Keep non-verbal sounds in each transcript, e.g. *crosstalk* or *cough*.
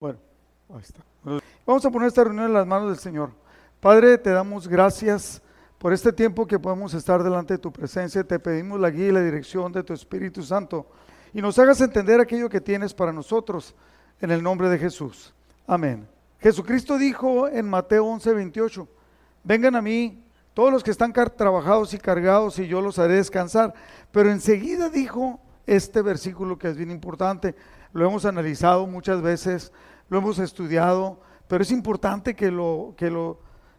Bueno, ahí está. Vamos a poner esta reunión en las manos del Señor. Padre, te damos gracias por este tiempo que podemos estar delante de tu presencia. Te pedimos la guía y la dirección de tu Espíritu Santo y nos hagas entender aquello que tienes para nosotros en el nombre de Jesús. Amén. Jesucristo dijo en Mateo 11, 28, vengan a mí todos los que están trabajados y cargados y yo los haré descansar. Pero enseguida dijo este versículo que es bien importante, lo hemos analizado muchas veces, lo hemos estudiado, pero es importante que lo, que lo,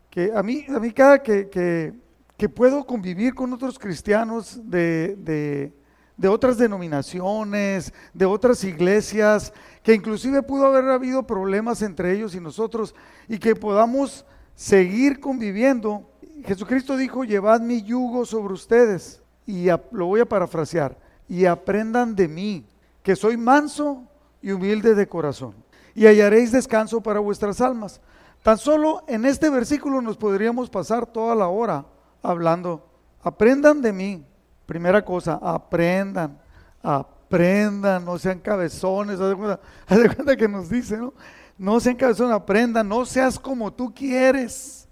que a mí, a mí cada que, que, puedo convivir con otros cristianos de, de, de, otras denominaciones, de otras iglesias, que inclusive pudo haber habido problemas entre ellos y nosotros, y que podamos seguir conviviendo. Jesucristo dijo, llevad mi yugo sobre ustedes, y lo voy a parafrasear, y aprendan de mí, que soy manso y humilde de corazón, y hallaréis descanso para vuestras almas. Tan solo en este versículo nos podríamos pasar toda la hora hablando. Aprendan de mí. Primera cosa, aprendan, aprendan, no sean cabezones. Haz de cuenta, *laughs* haz de cuenta que nos dice, ¿no? No sean cabezones, aprendan, no seas como tú quieres.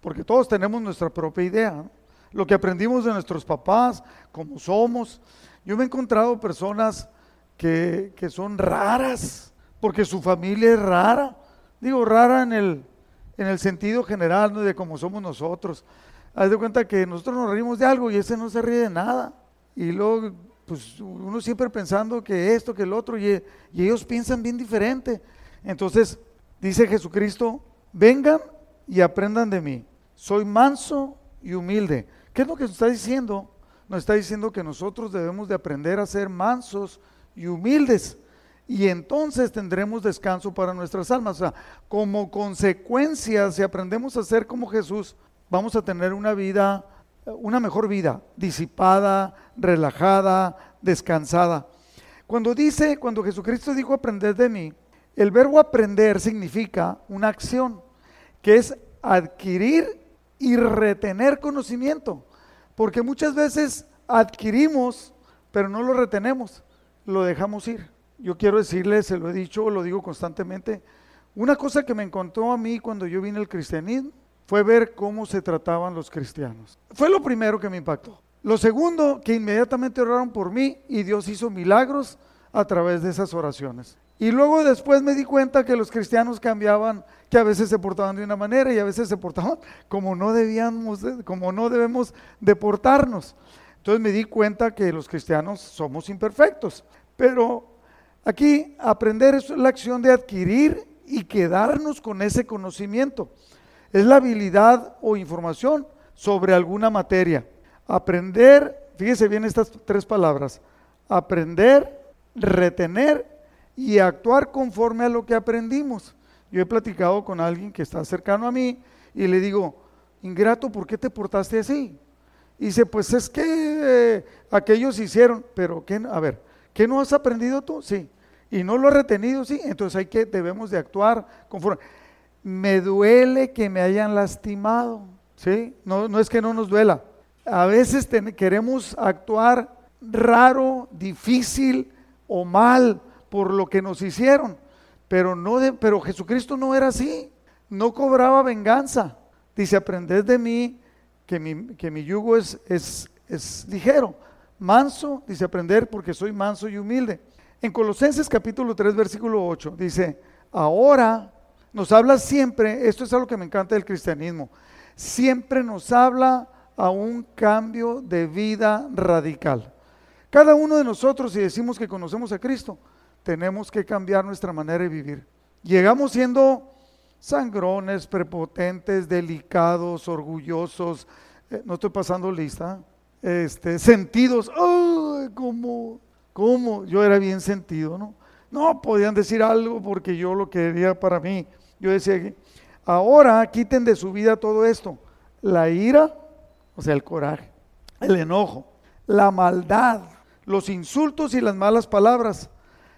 Porque todos tenemos nuestra propia idea. Lo que aprendimos de nuestros papás, como somos. Yo me he encontrado personas que, son raras, porque su familia es rara. Digo, rara en el, en el sentido general, ¿no? de cómo somos nosotros. Haz de cuenta que nosotros nos reímos de algo y ese no se ríe de nada. Y luego, pues uno siempre pensando que esto, que el otro, y, ellos piensan bien diferente. Entonces, dice Jesucristo, vengan y aprendan de mí. Soy manso y humilde. ¿Qué es lo que nos está diciendo? Nos está diciendo que nosotros debemos de aprender a ser mansos y humildes. Y entonces tendremos descanso para nuestras almas. Como consecuencia, si aprendemos a ser como Jesús, vamos a tener una vida, una mejor vida, disipada, relajada, descansada. Cuando dice, cuando Jesucristo dijo aprender de mí, el verbo aprender significa una acción, que es adquirir y retener conocimiento. Porque muchas veces adquirimos, pero no lo retenemos lo dejamos ir. Yo quiero decirles, se lo he dicho, lo digo constantemente, una cosa que me encontró a mí cuando yo vine al cristianismo fue ver cómo se trataban los cristianos. Fue lo primero que me impactó. Lo segundo, que inmediatamente oraron por mí y Dios hizo milagros a través de esas oraciones. Y luego después me di cuenta que los cristianos cambiaban, que a veces se portaban de una manera y a veces se portaban como no debíamos, como no debemos de portarnos. Entonces me di cuenta que los cristianos somos imperfectos. Pero aquí aprender es la acción de adquirir y quedarnos con ese conocimiento. Es la habilidad o información sobre alguna materia. Aprender, fíjese bien estas tres palabras, aprender, retener y actuar conforme a lo que aprendimos. Yo he platicado con alguien que está cercano a mí y le digo, ingrato, ¿por qué te portaste así? Y dice, pues es que eh, aquellos hicieron, pero ¿qué? A ver, ¿Qué no has aprendido tú? Sí. Y no lo has retenido, sí. Entonces hay que, debemos de actuar conforme. Me duele que me hayan lastimado, ¿sí? No, no es que no nos duela. A veces queremos actuar raro, difícil o mal por lo que nos hicieron. Pero, no de, pero Jesucristo no era así. No cobraba venganza. Dice, aprended de mí que mi, que mi yugo es, es, es ligero manso, dice aprender porque soy manso y humilde. En Colosenses capítulo 3, versículo 8, dice, ahora nos habla siempre, esto es algo que me encanta del cristianismo, siempre nos habla a un cambio de vida radical. Cada uno de nosotros, si decimos que conocemos a Cristo, tenemos que cambiar nuestra manera de vivir. Llegamos siendo sangrones, prepotentes, delicados, orgullosos. Eh, no estoy pasando lista este, sentidos. ¡Ay, cómo, cómo! Yo era bien sentido, ¿no? No podían decir algo porque yo lo quería para mí. Yo decía, ahora quiten de su vida todo esto. La ira, o sea, el coraje, el enojo, la maldad, los insultos y las malas palabras.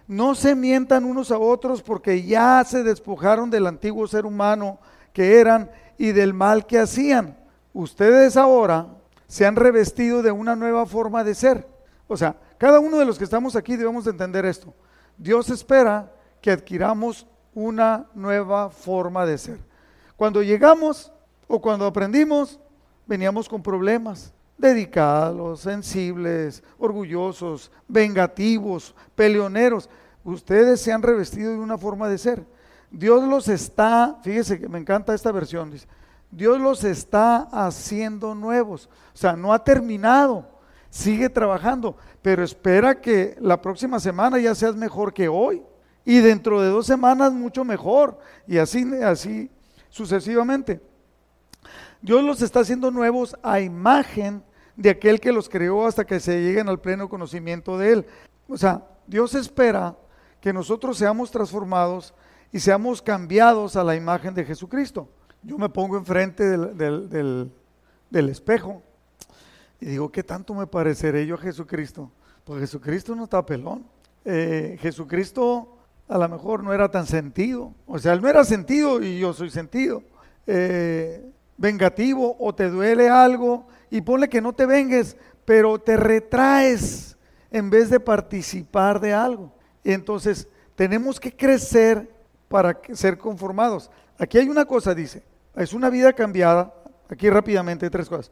No se mientan unos a otros porque ya se despojaron del antiguo ser humano que eran y del mal que hacían. Ustedes ahora se han revestido de una nueva forma de ser. O sea, cada uno de los que estamos aquí debemos de entender esto. Dios espera que adquiramos una nueva forma de ser. Cuando llegamos o cuando aprendimos, veníamos con problemas, dedicados, sensibles, orgullosos, vengativos, peleoneros. Ustedes se han revestido de una forma de ser. Dios los está, fíjese que me encanta esta versión, dice, Dios los está haciendo nuevos. O sea, no ha terminado, sigue trabajando, pero espera que la próxima semana ya seas mejor que hoy y dentro de dos semanas mucho mejor y así, así sucesivamente. Dios los está haciendo nuevos a imagen de aquel que los creó hasta que se lleguen al pleno conocimiento de Él. O sea, Dios espera que nosotros seamos transformados y seamos cambiados a la imagen de Jesucristo. Yo me pongo enfrente del, del, espejo y digo, ¿qué tanto me pareceré yo a Jesucristo? Pues Jesucristo no está pelón. Eh, Jesucristo a lo mejor no era tan sentido. O sea, él no era sentido y yo soy sentido. Eh, vengativo o te duele algo y ponle que no te vengues, pero te retraes en vez de participar de algo. Y entonces tenemos que crecer para ser conformados. Aquí hay una cosa, dice, es una vida cambiada. Aquí rápidamente tres cosas.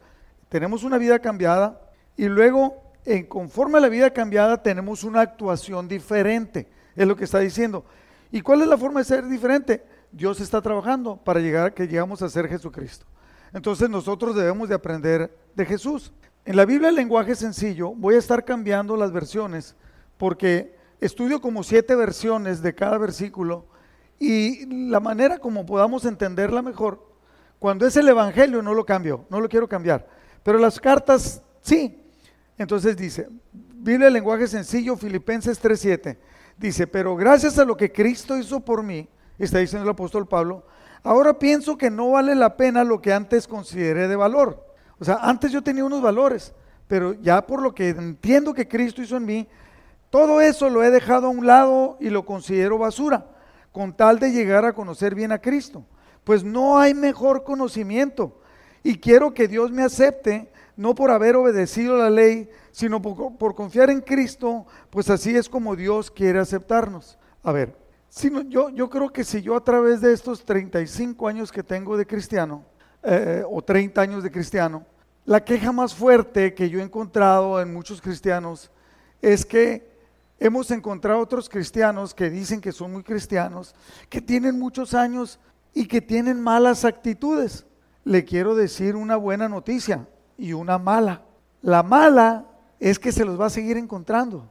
Tenemos una vida cambiada y luego, en conforme a la vida cambiada, tenemos una actuación diferente. Es lo que está diciendo. ¿Y cuál es la forma de ser diferente? Dios está trabajando para llegar a que llegamos a ser Jesucristo. Entonces nosotros debemos de aprender de Jesús. En la Biblia el lenguaje sencillo voy a estar cambiando las versiones porque estudio como siete versiones de cada versículo y la manera como podamos entenderla mejor, cuando es el Evangelio no lo cambio, no lo quiero cambiar, pero las cartas sí. Entonces dice, Biblia el lenguaje sencillo, Filipenses 3.7, dice, pero gracias a lo que Cristo hizo por mí, está diciendo el apóstol Pablo, ahora pienso que no vale la pena lo que antes consideré de valor. O sea, antes yo tenía unos valores, pero ya por lo que entiendo que Cristo hizo en mí, todo eso lo he dejado a un lado y lo considero basura, con tal de llegar a conocer bien a Cristo. Pues no hay mejor conocimiento. Y quiero que Dios me acepte, no por haber obedecido la ley, sino por, confiar en Cristo, pues así es como Dios quiere aceptarnos. A ver, yo, yo creo que si yo a través de estos 35 años que tengo de cristiano, eh, o 30 años de cristiano, la queja más fuerte que yo he encontrado en muchos cristianos es que hemos encontrado otros cristianos que dicen que son muy cristianos, que tienen muchos años y que tienen malas actitudes. Le quiero decir una buena noticia y una mala. La mala es que se los va a seguir encontrando,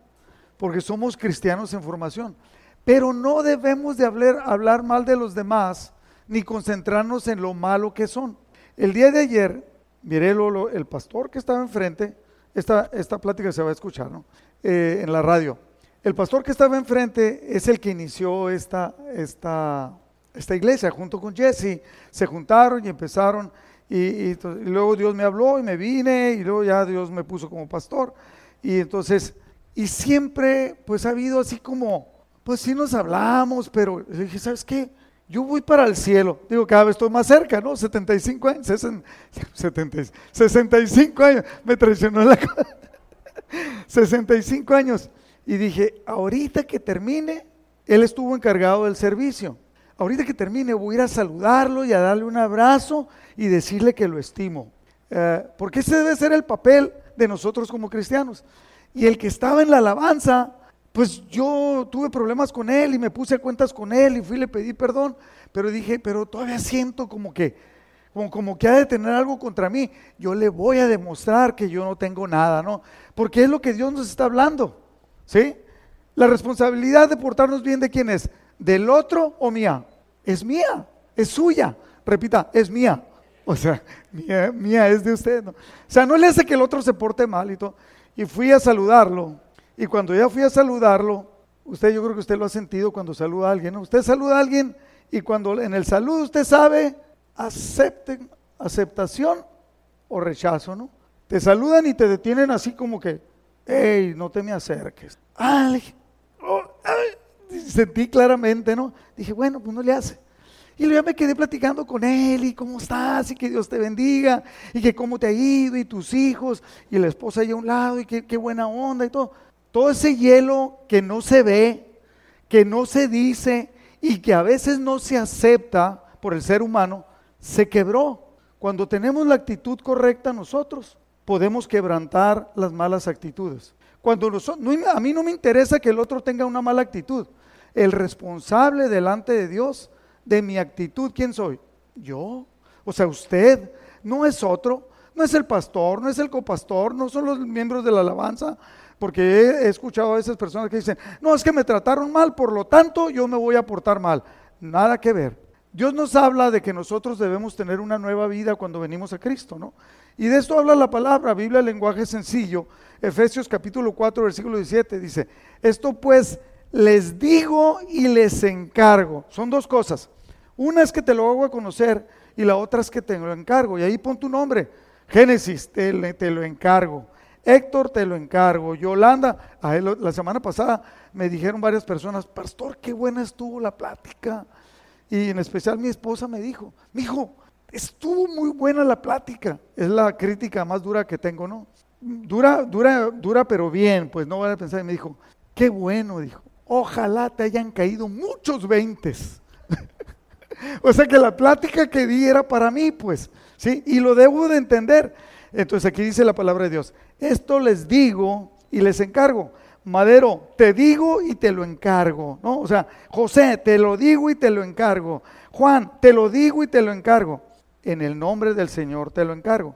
porque somos cristianos en formación. Pero no debemos de hablar, hablar mal de los demás ni concentrarnos en lo malo que son. El día de ayer, miré el pastor que estaba enfrente, esta, esta plática se va a escuchar ¿no? Eh, en la radio. El pastor que estaba enfrente es el que inició esta, esta, esta iglesia junto con Jesse. Se juntaron y empezaron y, luego Dios me habló y me vine y luego ya Dios me puso como pastor. Y entonces, y siempre pues ha habido así como pues sí nos hablamos, pero dije, ¿sabes qué? Yo voy para el cielo. Digo, cada vez estoy más cerca, ¿no? 75 años, 65 años, me traicionó la 65 *laughs* años. Y dije, ahorita que termine, él estuvo encargado del servicio. Ahorita que termine voy a ir a saludarlo y a darle un abrazo y decirle que lo estimo. Eh, porque ese debe ser el papel de nosotros como cristianos. Y el que estaba en la alabanza pues yo tuve problemas con él y me puse a cuentas con él y fui y le pedí perdón, pero dije, pero todavía siento como que, como, como, que ha de tener algo contra mí. Yo le voy a demostrar que yo no tengo nada, ¿no? Porque es lo que Dios nos está hablando, ¿sí? La responsabilidad de portarnos bien de quién es, del otro o mía. Es mía, es suya. Repita, es mía. O sea, mía, mía es de usted. ¿no? O sea, no le hace que el otro se porte mal y todo. Y fui a saludarlo y cuando ya fui a saludarlo, usted yo creo que usted lo ha sentido cuando saluda a alguien, ¿no? Usted saluda a alguien y cuando en el saludo usted sabe, acepten, aceptación o rechazo, ¿no? Te saludan y te detienen así como que, hey, no te me acerques. Ah, oh, sentí claramente, ¿no? Dije, bueno, pues no le hace. Y luego ya me quedé platicando con él y cómo estás y que Dios te bendiga y que cómo te ha ido y tus hijos y la esposa ahí a un lado y qué, qué buena onda y todo todo ese hielo que no se ve, que no se dice y que a veces no se acepta por el ser humano, se quebró. Cuando tenemos la actitud correcta nosotros, podemos quebrantar las malas actitudes. Cuando a mí no me interesa que el otro tenga una mala actitud. El responsable delante de Dios de mi actitud, ¿quién soy? Yo. O sea, usted no es otro, no es el pastor, no es el copastor, no son los miembros de la alabanza, porque he, escuchado a esas personas que dicen, no, es que me trataron mal, por lo tanto yo me voy a portar mal. Nada que ver. Dios nos habla de que nosotros debemos tener una nueva vida cuando venimos a Cristo, ¿no? Y de esto habla la palabra, Biblia, lenguaje sencillo. Efesios capítulo 4, versículo 17 dice, esto pues les digo y les encargo. Son dos cosas. Una es que te lo hago a conocer y la otra es que te lo encargo. Y ahí pon tu nombre. Génesis, te, lo encargo. Héctor, te lo encargo. Yolanda, la semana pasada me dijeron varias personas, pastor, qué buena estuvo la plática. Y en especial mi esposa me dijo, mi hijo, estuvo muy buena la plática. Es la crítica más dura que tengo, ¿no? Dura, dura, dura, pero bien, pues no voy a pensar. Y me dijo, qué bueno, dijo. Ojalá te hayan caído muchos veintes. *laughs* o sea que la plática que di era para mí, pues, ¿sí? Y lo debo de entender. Entonces aquí dice la palabra de Dios, esto les digo y les encargo. Madero, te digo y te lo encargo, ¿no? O sea, José, te lo digo y te lo encargo. Juan, te lo digo y te lo encargo. En el nombre del Señor te lo encargo.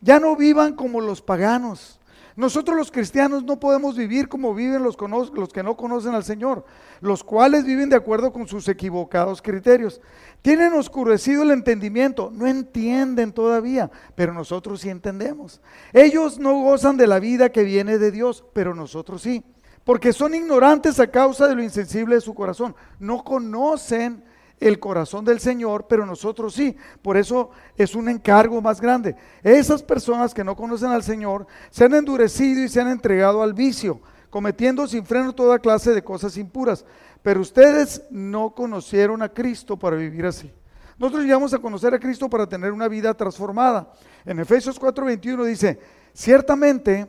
Ya no vivan como los paganos nosotros los cristianos no podemos vivir como viven los, los, que no conocen al Señor, los cuales viven de acuerdo con sus equivocados criterios. Tienen oscurecido el entendimiento, no entienden todavía, pero nosotros sí entendemos. Ellos no gozan de la vida que viene de Dios, pero nosotros sí, porque son ignorantes a causa de lo insensible de su corazón. No conocen el corazón del Señor, pero nosotros sí. Por eso es un encargo más grande. Esas personas que no conocen al Señor se han endurecido y se han entregado al vicio, cometiendo sin freno toda clase de cosas impuras. Pero ustedes no conocieron a Cristo para vivir así. Nosotros llegamos a conocer a Cristo para tener una vida transformada. En Efesios 4:21 dice, ciertamente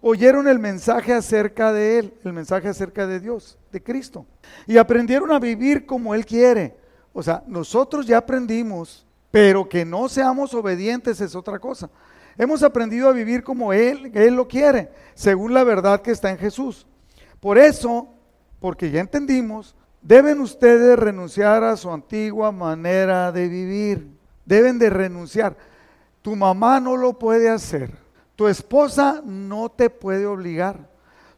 oyeron el mensaje acerca de Él, el mensaje acerca de Dios, de Cristo, y aprendieron a vivir como Él quiere o sea, nosotros ya aprendimos, pero que no seamos obedientes es otra cosa. Hemos aprendido a vivir como Él, Él lo quiere, según la verdad que está en Jesús. Por eso, porque ya entendimos, deben ustedes renunciar a su antigua manera de vivir. Deben de renunciar. Tu mamá no lo puede hacer. Tu esposa no te puede obligar.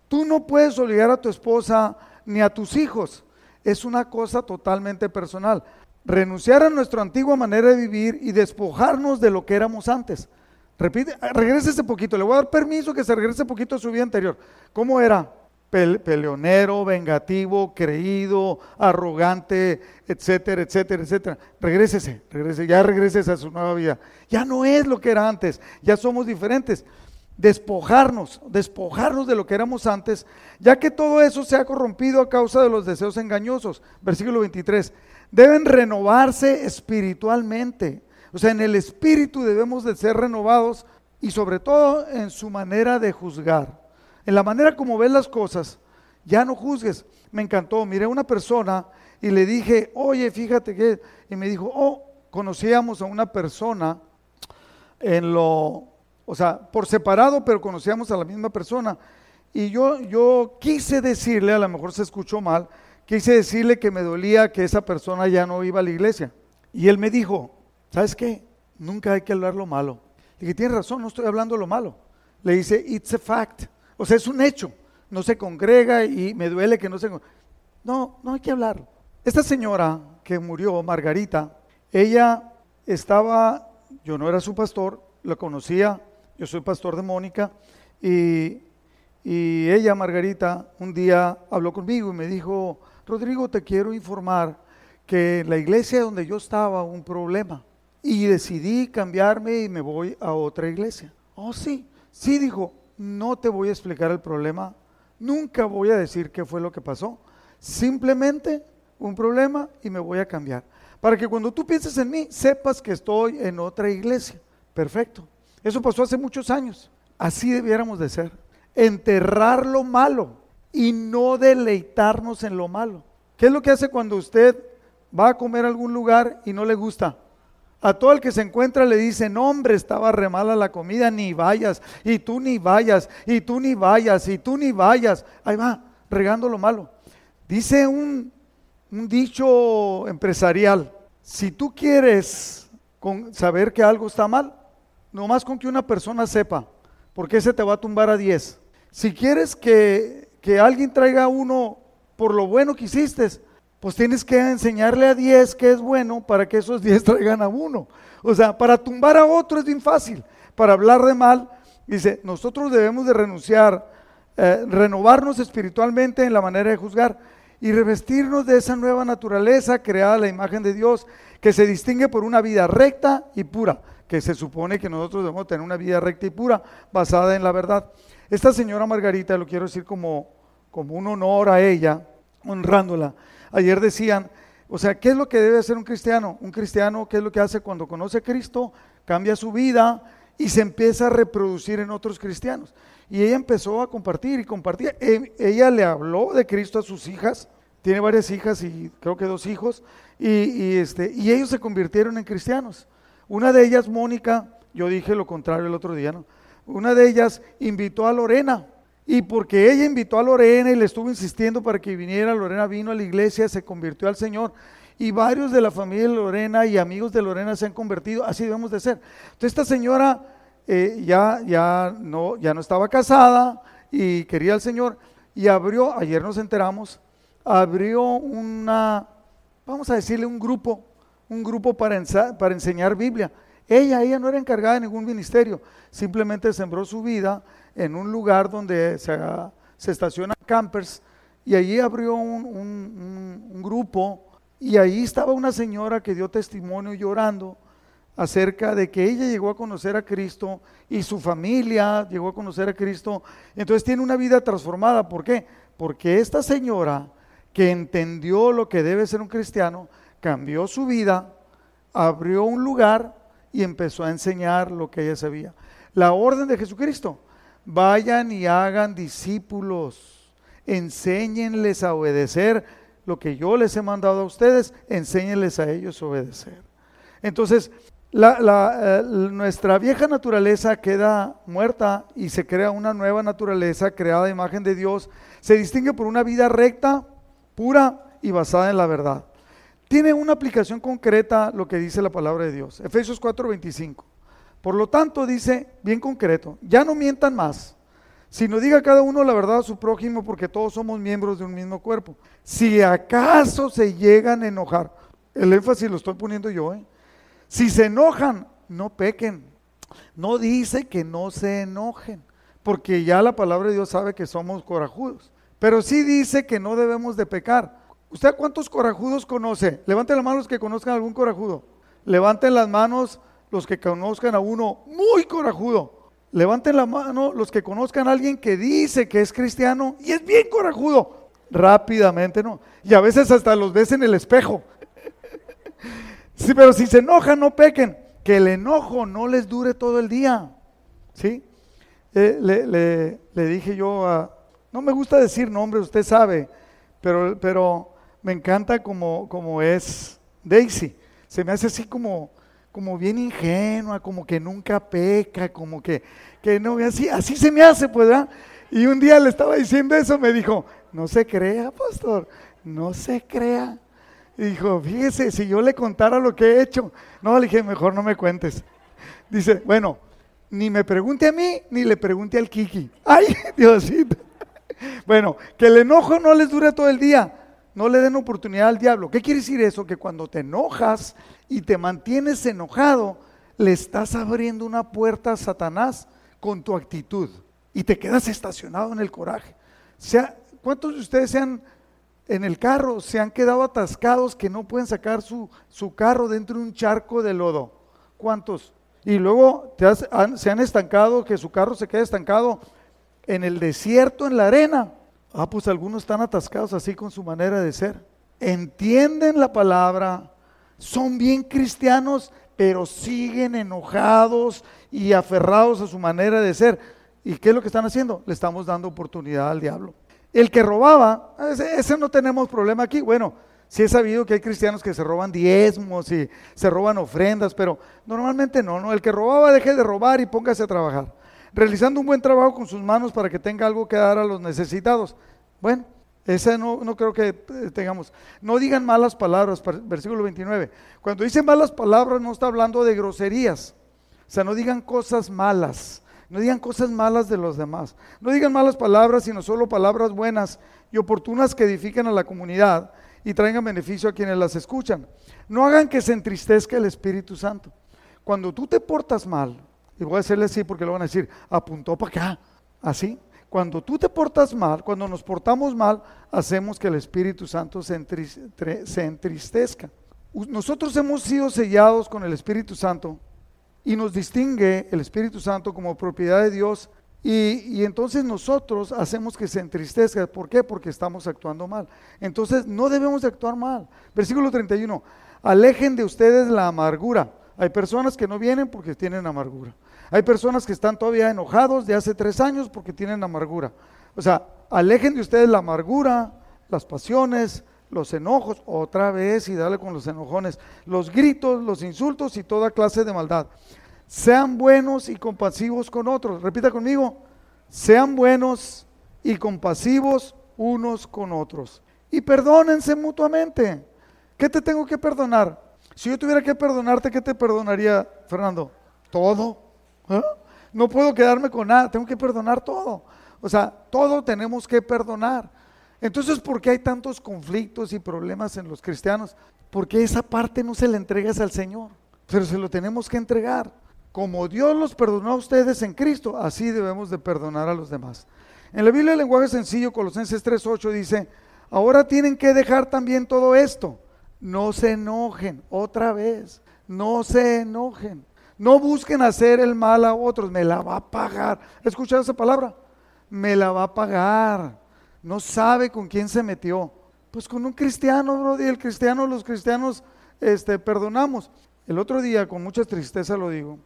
Tú no puedes obligar a tu esposa ni a tus hijos es una cosa totalmente personal. Renunciar a nuestra antigua manera de vivir y despojarnos de lo que éramos antes. Repite, regrese ese poquito, le voy a dar permiso que se regrese poquito a su vida anterior. ¿Cómo era? peleonero, vengativo, creído, arrogante, etcétera, etcétera, etcétera. Regrésese, regrese, ya regrese a su nueva vida. Ya no es lo que era antes, ya somos diferentes despojarnos, despojarnos de lo que éramos antes, ya que todo eso se ha corrompido a causa de los deseos engañosos. Versículo 23. Deben renovarse espiritualmente. O sea, en el espíritu debemos de ser renovados y sobre todo en su manera de juzgar. En la manera como ves las cosas, ya no juzgues. Me encantó. Miré a una persona y le dije, oye, fíjate que... Y me dijo, oh, conocíamos a una persona en lo o sea, por separado, pero conocíamos a la misma persona. Y yo, yo quise decirle, a lo mejor se escuchó mal, quise decirle que me dolía que esa persona ya no iba a la iglesia. Y él me dijo, ¿sabes qué? Nunca hay que hablar lo malo. Le dije, tienes razón, no estoy hablando lo malo. Le dice, it's a fact. O sea, es un hecho. No se congrega y me duele que no se... No, no hay que hablarlo. Esta señora que murió, Margarita, ella estaba, yo no era su pastor, la conocía, yo soy pastor de Mónica y, ella, Margarita, un día habló conmigo y me dijo, Rodrigo, te quiero informar que en la iglesia donde yo estaba un problema y decidí cambiarme y me voy a otra iglesia. Oh, sí, sí, dijo, no te voy a explicar el problema, nunca voy a decir qué fue lo que pasó, simplemente un problema y me voy a cambiar. Para que cuando tú pienses en mí, sepas que estoy en otra iglesia. Perfecto. Eso pasó hace muchos años. Así debiéramos de ser. Enterrar lo malo y no deleitarnos en lo malo. ¿Qué es lo que hace cuando usted va a comer a algún lugar y no le gusta? A todo el que se encuentra le dice, no hombre, estaba re mala la comida, ni vayas, y tú ni vayas, y tú ni vayas, y tú ni vayas. Ahí va, regando lo malo. Dice un, un dicho empresarial, si tú quieres saber que algo está mal, nomás con que una persona sepa, porque se te va a tumbar a 10. Si quieres que, que alguien traiga uno por lo bueno que hiciste, pues tienes que enseñarle a 10 que es bueno para que esos 10 *laughs* traigan a uno. O sea, para tumbar a otro es bien fácil. Para hablar de mal, dice, nosotros debemos de renunciar, eh, renovarnos espiritualmente en la manera de juzgar y revestirnos de esa nueva naturaleza creada a la imagen de Dios, que se distingue por una vida recta y pura, que se supone que nosotros debemos tener una vida recta y pura, basada en la verdad. Esta señora Margarita, lo quiero decir como, como un honor a ella, honrándola. Ayer decían, o sea, ¿qué es lo que debe hacer un cristiano? Un cristiano, ¿qué es lo que hace cuando conoce a Cristo? Cambia su vida y se empieza a reproducir en otros cristianos. Y ella empezó a compartir y compartir. E, ella le habló de Cristo a sus hijas, tiene varias hijas y creo que dos hijos, y, este, y ellos se convirtieron en cristianos. Una de ellas, Mónica, yo dije lo contrario el otro día, ¿no? Una de ellas invitó a Lorena y porque ella invitó a Lorena y le estuvo insistiendo para que viniera, Lorena vino a la iglesia, se convirtió al Señor. Y varios de la familia de Lorena y amigos de Lorena se han convertido, así debemos de ser. Entonces esta señora eh, ya, ya, no, ya no estaba casada y quería al Señor y abrió, ayer nos enteramos, abrió una, vamos a decirle un grupo, un grupo para, para enseñar Biblia. Ella, ella no era encargada de ningún ministerio, simplemente sembró su vida en un lugar donde se, estacionan campers y allí abrió un, grupo y ahí estaba una señora que dio testimonio llorando acerca de que ella llegó a conocer a Cristo y su familia llegó a conocer a Cristo. Entonces tiene una vida transformada. ¿Por qué? Porque esta señora que entendió lo que debe ser un cristiano, cambió su vida, abrió un lugar y empezó a enseñar lo que ella sabía. La orden de Jesucristo vayan y hagan discípulos, enséñenles a obedecer lo que yo les he mandado a ustedes, enséñenles a ellos a obedecer. Entonces, eh, nuestra vieja naturaleza queda muerta y se crea una nueva naturaleza creada a imagen de Dios. Se distingue por una vida recta, pura y basada en la verdad. Tiene una aplicación concreta lo que dice la palabra de Dios. Efesios 4:25. Por lo tanto, dice bien concreto, ya no mientan más, sino diga cada uno la verdad a su prójimo porque todos somos miembros de un mismo cuerpo. Si acaso se llegan a enojar, el énfasis lo estoy poniendo yo, ¿eh? si se enojan, no pequen. No dice que no se enojen, porque ya la palabra de Dios sabe que somos corajudos. Pero sí dice que no debemos de pecar. ¿Usted cuántos corajudos conoce? Levanten las manos los que conozcan algún corajudo. Levanten las manos los que conozcan a uno muy corajudo. Levanten la mano los que conozcan a alguien que dice que es cristiano y es bien corajudo. Rápidamente, ¿no? Y a veces hasta los ves en el espejo. *laughs* sí, pero si se enojan, no pequen. Que el enojo no les dure todo el día. ¿Sí? Eh, le, dije yo a... No me gusta decir nombres, usted sabe, pero, pero me encanta como, como es Daisy. Se me hace así como, como bien ingenua, como que nunca peca, como que, que no, así, así se me hace, pues, ¿verdad? Y un día le estaba diciendo eso, me dijo, no se crea, pastor, no se crea. Y dijo, fíjese, si yo le contara lo que he hecho, no, le dije, mejor no me cuentes. Dice, bueno, ni me pregunte a mí, ni le pregunte al Kiki. Ay, *laughs* Diosito. Bueno, que el enojo no les dure todo el día. No le den oportunidad al diablo. ¿Qué quiere decir eso? Que cuando te enojas y te mantienes enojado, le estás abriendo una puerta a Satanás con tu actitud y te quedas estacionado en el coraje. ¿Cuántos de ustedes se han en el carro se han quedado atascados que no pueden sacar su, su carro dentro de un charco de lodo? ¿Cuántos? Y luego se han estancado, que su carro se quede estancado en el desierto, en la arena. Ah, pues algunos están atascados así con su manera de ser. Entienden la palabra, son bien cristianos, pero siguen enojados y aferrados a su manera de ser. ¿Y qué es lo que están haciendo? Le estamos dando oportunidad al diablo. El que robaba, ese, ese no tenemos problema aquí. Bueno, sí he sabido que hay cristianos que se roban diezmos y se roban ofrendas, pero normalmente no, no. El que robaba deje de robar y póngase a trabajar, realizando un buen trabajo con sus manos para que tenga algo que dar a los necesitados. Bueno, esa no, no creo que eh, tengamos. No digan malas palabras, versículo 29. Cuando dice malas palabras no está hablando de groserías. O sea, no digan cosas malas. No digan cosas malas de los demás. No digan malas palabras, sino solo palabras buenas y oportunas que edifiquen a la comunidad y traigan beneficio a quienes las escuchan. No hagan que se entristezca el Espíritu Santo. Cuando tú te portas mal, y voy a hacerle así porque lo van a decir, apuntó para acá, así. Cuando tú te portas mal, cuando nos portamos mal, hacemos que el Espíritu Santo se, entristezca. Nosotros hemos sido sellados con el Espíritu Santo y nos distingue el Espíritu Santo como propiedad de Dios y, y, entonces nosotros hacemos que se entristezca. ¿Por qué? Porque estamos actuando mal. Entonces no debemos de actuar mal. Versículo 31. Alejen de ustedes la amargura. Hay personas que no vienen porque tienen amargura. Hay personas que están todavía enojados de hace tres años porque tienen amargura. O sea, alejen de ustedes la amargura, las pasiones, los enojos, otra vez y dale con los enojones, los gritos, los insultos y toda clase de maldad. Sean buenos y compasivos con otros. Repita conmigo, sean buenos y compasivos unos con otros. Y perdónense mutuamente. ¿Qué te tengo que perdonar? Si yo tuviera que perdonarte, ¿qué te perdonaría, Fernando? Todo. ¿Eh? No puedo quedarme con nada, tengo que perdonar todo. O sea, todo tenemos que perdonar. Entonces, ¿por qué hay tantos conflictos y problemas en los cristianos? Porque esa parte no se la entregas al Señor, pero se lo tenemos que entregar. Como Dios los perdonó a ustedes en Cristo, así debemos de perdonar a los demás. En la Biblia el lenguaje sencillo, Colosenses 3.8 dice, ahora tienen que dejar también todo esto. No se enojen, otra vez, no se enojen. No busquen hacer el mal a otros, me la va a pagar. ¿Escuchado esa palabra? Me la va a pagar. No sabe con quién se metió. Pues con un cristiano, bro, y el cristiano, los cristianos, este, perdonamos. El otro día, con mucha tristeza lo digo,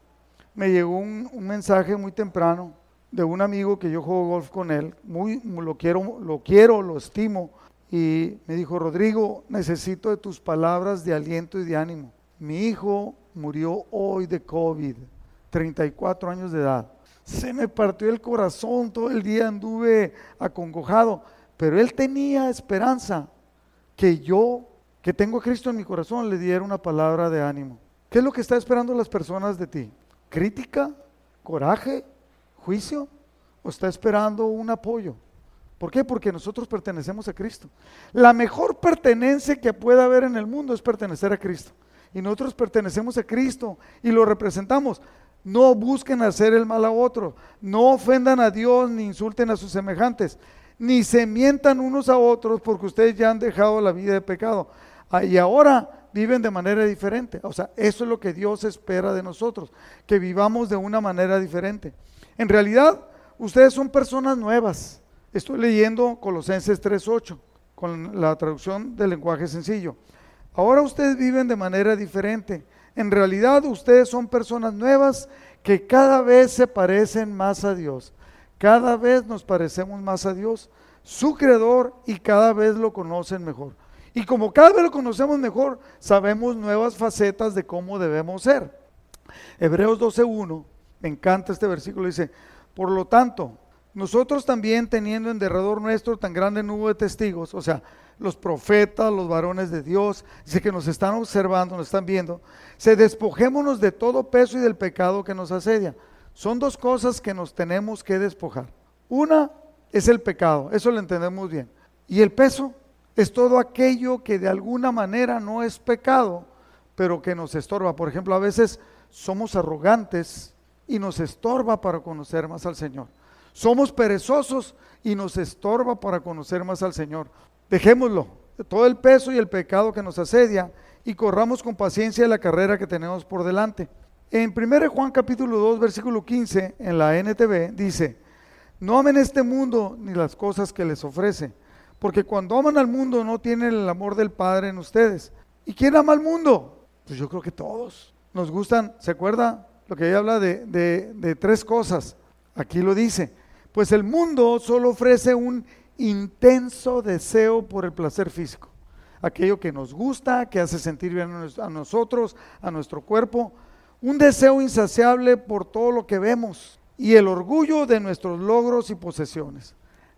me llegó un, mensaje muy temprano de un amigo que yo juego golf con él, muy, lo quiero, lo quiero, lo estimo, y me dijo, Rodrigo, necesito de tus palabras de aliento y de ánimo. Mi hijo murió hoy de COVID, 34 años de edad. Se me partió el corazón, todo el día anduve acongojado, pero él tenía esperanza que yo, que tengo a Cristo en mi corazón, le diera una palabra de ánimo. ¿Qué es lo que está esperando las personas de ti? ¿Crítica? ¿Coraje? ¿Juicio? ¿O está esperando un apoyo? ¿Por qué? Porque nosotros pertenecemos a Cristo. La mejor pertenencia que pueda haber en el mundo es pertenecer a Cristo y nosotros pertenecemos a Cristo y lo representamos. No busquen hacer el mal a otro, no ofendan a Dios ni insulten a sus semejantes, ni se mientan unos a otros porque ustedes ya han dejado la vida de pecado ah, y ahora viven de manera diferente. O sea, eso es lo que Dios espera de nosotros, que vivamos de una manera diferente. En realidad, ustedes son personas nuevas. Estoy leyendo Colosenses 3.8 con la traducción del lenguaje sencillo. Ahora ustedes viven de manera diferente. En realidad ustedes son personas nuevas que cada vez se parecen más a Dios. Cada vez nos parecemos más a Dios, su creador, y cada vez lo conocen mejor. Y como cada vez lo conocemos mejor, sabemos nuevas facetas de cómo debemos ser. Hebreos 12.1, me encanta este versículo, dice, por lo tanto, nosotros también teniendo en derredor nuestro tan grande nube de testigos, o sea, los profetas, los varones de Dios, dice que nos están observando, nos están viendo, se despojémonos de todo peso y del pecado que nos asedia. Son dos cosas que nos tenemos que despojar. Una es el pecado, eso lo entendemos bien. Y el peso es todo aquello que de alguna manera no es pecado, pero que nos estorba. Por ejemplo, a veces somos arrogantes y nos estorba para conocer más al Señor. Somos perezosos y nos estorba para conocer más al Señor. Dejémoslo, todo el peso y el pecado que nos asedia y corramos con paciencia la carrera que tenemos por delante. En 1 Juan capítulo 2, versículo 15, en la NTV, dice, no amen este mundo ni las cosas que les ofrece, porque cuando aman al mundo no tienen el amor del Padre en ustedes. ¿Y quién ama al mundo? Pues yo creo que todos. Nos gustan, ¿se acuerda? Lo que ella habla de, de tres cosas. Aquí lo dice. Pues el mundo solo ofrece un intenso deseo por el placer físico. Aquello que nos gusta, que hace sentir bien a nosotros, a nuestro cuerpo. Un deseo insaciable por todo lo que vemos y el orgullo de nuestros logros y posesiones.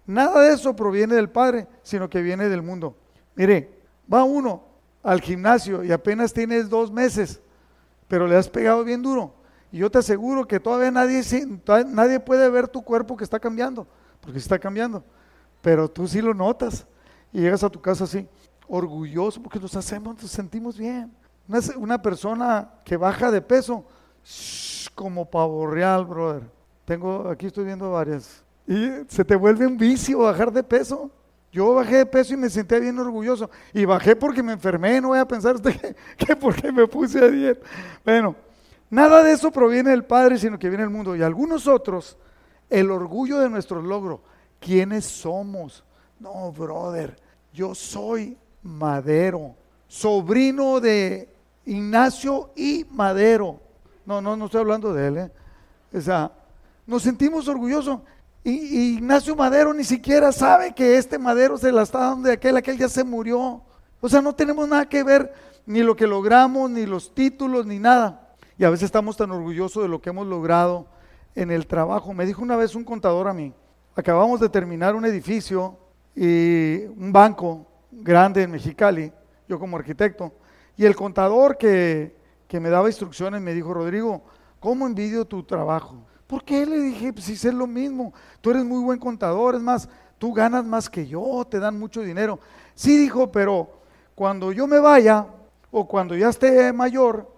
Nada de eso proviene del Padre, sino que viene del mundo. Mire, va uno al gimnasio y apenas tienes dos meses, pero le has pegado bien duro. Y yo te aseguro que todavía nadie, nadie puede ver tu cuerpo que está cambiando, porque está cambiando. Pero tú sí lo notas y llegas a tu casa así, orgulloso, porque nos hacemos, nos sentimos bien. Una, una persona que baja de peso, como pavo real, brother. Tengo, aquí estoy viendo varias. Y se te vuelve un vicio bajar de peso. Yo bajé de peso y me sentía bien orgulloso. Y bajé porque me enfermé, no voy a pensar usted *laughs* que, que porque me puse a dieta. Bueno, nada de eso proviene del Padre, sino que viene del mundo. Y algunos otros, el orgullo de nuestro logro. ¿Quiénes somos? No, brother, yo soy Madero, sobrino de Ignacio y Madero. No, no, no estoy hablando de él. ¿eh? O sea, nos sentimos orgullosos. Y, Ignacio Madero ni siquiera sabe que este Madero se la está dando de aquel, aquel ya se murió. O sea, no tenemos nada que ver ni lo que logramos, ni los títulos, ni nada. Y a veces estamos tan orgullosos de lo que hemos logrado en el trabajo. Me dijo una vez un contador a mí, acabamos de terminar un edificio y un banco grande en Mexicali, yo como arquitecto, y el contador que, que me daba instrucciones me dijo, Rodrigo, ¿cómo envidio tu trabajo? ¿Por qué? Le dije, pues si es lo mismo, tú eres muy buen contador, es más, tú ganas más que yo, te dan mucho dinero. Sí dijo, pero cuando yo me vaya o cuando ya esté mayor,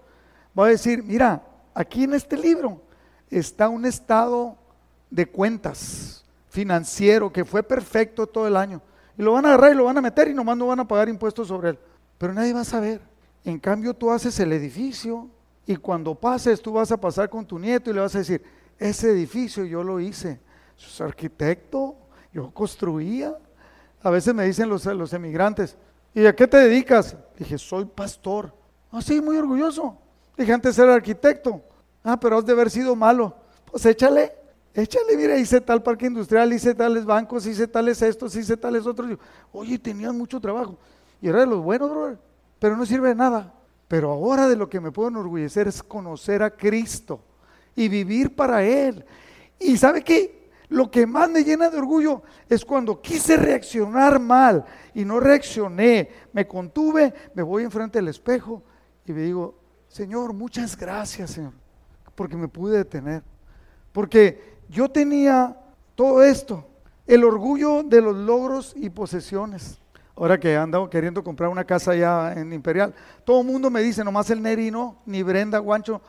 voy a decir, mira, aquí en este libro está un estado de cuentas financiero que fue perfecto todo el año. Y lo van a agarrar y lo van a meter y nomás no van a pagar impuestos sobre él. Pero nadie va a saber. En cambio tú haces el edificio y cuando pases tú vas a pasar con tu nieto y le vas a decir, ese edificio yo lo hice. Soy arquitecto, yo construía. A veces me dicen los, los emigrantes, ¿y a qué te dedicas? Dije, soy pastor. Ah, sí, muy orgulloso. Dije, antes era arquitecto. Ah, pero has de haber sido malo. Pues échale, échale, mira, hice tal parque industrial, hice tales bancos, hice tales estos, hice tales otros. Oye, tenías mucho trabajo. Y era de los buenos. Pero no sirve de nada. Pero ahora de lo que me puedo enorgullecer es conocer a Cristo y vivir para Él. Y sabe qué? Lo que más me llena de orgullo es cuando quise reaccionar mal y no reaccioné, me contuve, me voy enfrente del espejo y me digo, Señor, muchas gracias, Señor, porque me pude detener. Porque yo tenía todo esto, el orgullo de los logros y posesiones. Ahora que ando queriendo comprar una casa allá en Imperial, todo el mundo me dice, nomás el Neri no, ni Brenda, Guancho,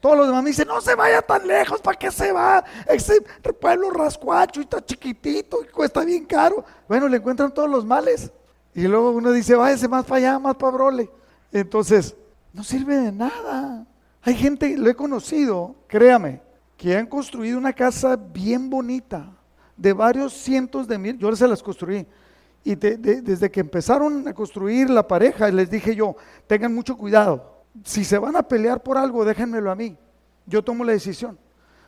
todos los demás me dicen, no se vaya tan lejos, ¿para qué se va? Ese pueblo rascuacho y está chiquitito y cuesta bien caro. Bueno, le encuentran todos los males. Y luego uno dice, váyase más para allá, más para Brole. Entonces, no sirve de nada. Hay gente, lo he conocido, créame, que han construido una casa bien bonita, de varios cientos de mil, yo se las construí. Y desde que empezaron a construir la pareja, les dije yo, tengan mucho cuidado si se van a pelear por algo, déjenmelo a mí. Yo tomo la decisión.